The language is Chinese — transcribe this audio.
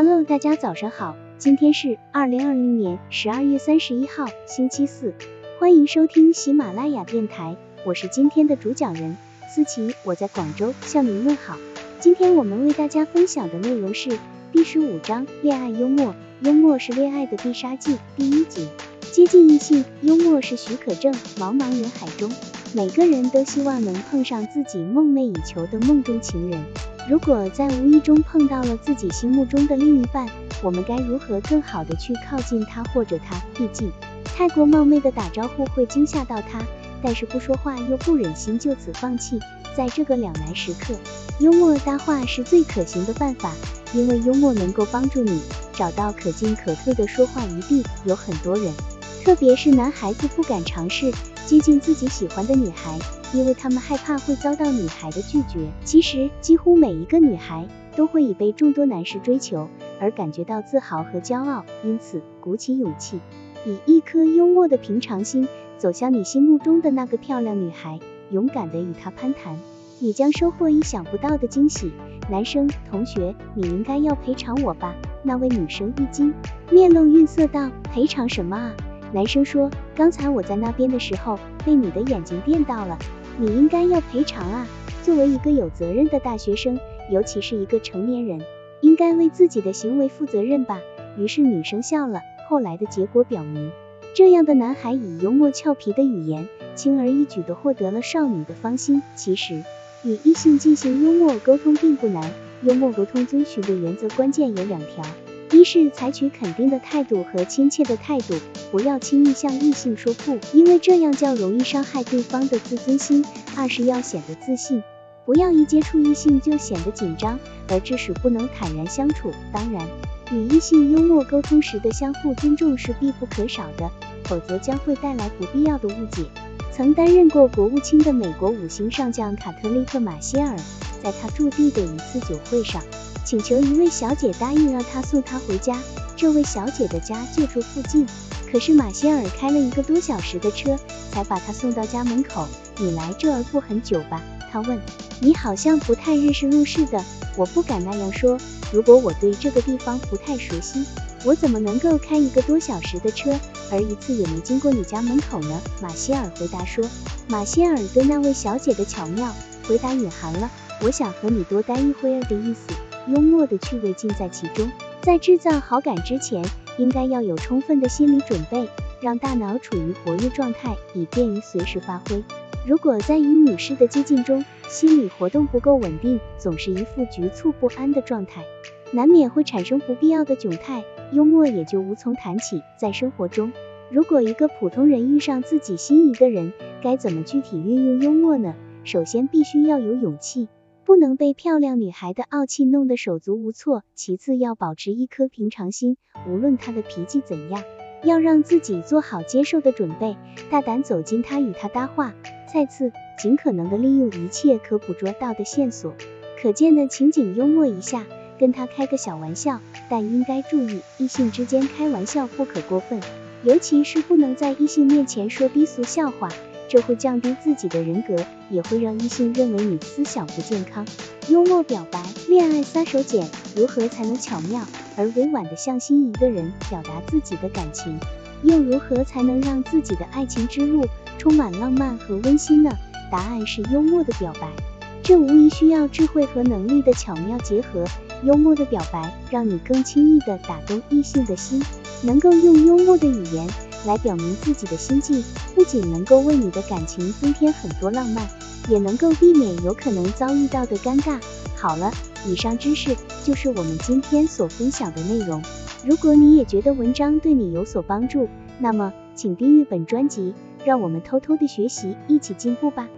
Hello，大家早上好，今天是二零二零年十二月三十一号，星期四，欢迎收听喜马拉雅电台，我是今天的主讲人思琪，我在广州向您问好。今天我们为大家分享的内容是第十五章恋爱幽默，幽默是恋爱的必杀技，第一节接近异性，幽默是许可证。茫茫人海中，每个人都希望能碰上自己梦寐以求的梦中情人。如果在无意中碰到了自己心目中的另一半，我们该如何更好的去靠近他或者他？毕竟太过冒昧的打招呼会惊吓到他，但是不说话又不忍心就此放弃，在这个两难时刻，幽默搭话是最可行的办法，因为幽默能够帮助你找到可进可退的说话余地。有很多人，特别是男孩子不敢尝试接近自己喜欢的女孩。因为他们害怕会遭到女孩的拒绝。其实，几乎每一个女孩都会以被众多男士追求而感觉到自豪和骄傲。因此，鼓起勇气，以一颗幽默的平常心走向你心目中的那个漂亮女孩，勇敢的与她攀谈，你将收获意想不到的惊喜。男生同学，你应该要赔偿我吧？那位女生一惊，面露愠色道：赔偿什么啊？男生说：刚才我在那边的时候，被你的眼睛电到了。你应该要赔偿啊！作为一个有责任的大学生，尤其是一个成年人，应该为自己的行为负责任吧。于是女生笑了。后来的结果表明，这样的男孩以幽默俏皮的语言，轻而易举地获得了少女的芳心。其实，与异性进行幽默沟通并不难。幽默沟通遵循的原则关键有两条。一是采取肯定的态度和亲切的态度，不要轻易向异性说不，因为这样较容易伤害对方的自尊心。二是要显得自信，不要一接触异性就显得紧张，而致使不能坦然相处。当然，与异性幽默沟通时的相互尊重是必不可少的，否则将会带来不必要的误解。曾担任过国务卿的美国五星上将卡特利克马歇尔，在他驻地的一次酒会上。请求一位小姐答应让他送她回家，这位小姐的家就住附近，可是马歇尔开了一个多小时的车才把她送到家门口。你来这儿不很久吧？他问。你好像不太认识路似的。我不敢那样说，如果我对这个地方不太熟悉，我怎么能够开一个多小时的车，而一次也没经过你家门口呢？马歇尔回答说。马歇尔对那位小姐的巧妙回答隐含了我想和你多待一会儿的意思。幽默的趣味尽在其中，在制造好感之前，应该要有充分的心理准备，让大脑处于活跃状态，以便于随时发挥。如果在与女士的接近中，心理活动不够稳定，总是一副局促不安的状态，难免会产生不必要的窘态，幽默也就无从谈起。在生活中，如果一个普通人遇上自己心仪的人，该怎么具体运用幽默呢？首先，必须要有勇气。不能被漂亮女孩的傲气弄得手足无措。其次要保持一颗平常心，无论她的脾气怎样，要让自己做好接受的准备，大胆走近她与她搭话。再次，尽可能的利用一切可捕捉到的线索，可见的情景幽默一下，跟她开个小玩笑。但应该注意，异性之间开玩笑不可过分，尤其是不能在异性面前说低俗笑话。这会降低自己的人格，也会让异性认为你思想不健康。幽默表白，恋爱杀手锏，如何才能巧妙而委婉地向心仪的人表达自己的感情？又如何才能让自己的爱情之路充满浪漫和温馨呢？答案是幽默的表白。这无疑需要智慧和能力的巧妙结合。幽默的表白，让你更轻易地打动异性的心，能够用幽默的语言。来表明自己的心境，不仅能够为你的感情增添很多浪漫，也能够避免有可能遭遇到的尴尬。好了，以上知识就是我们今天所分享的内容。如果你也觉得文章对你有所帮助，那么请订阅本专辑，让我们偷偷的学习，一起进步吧。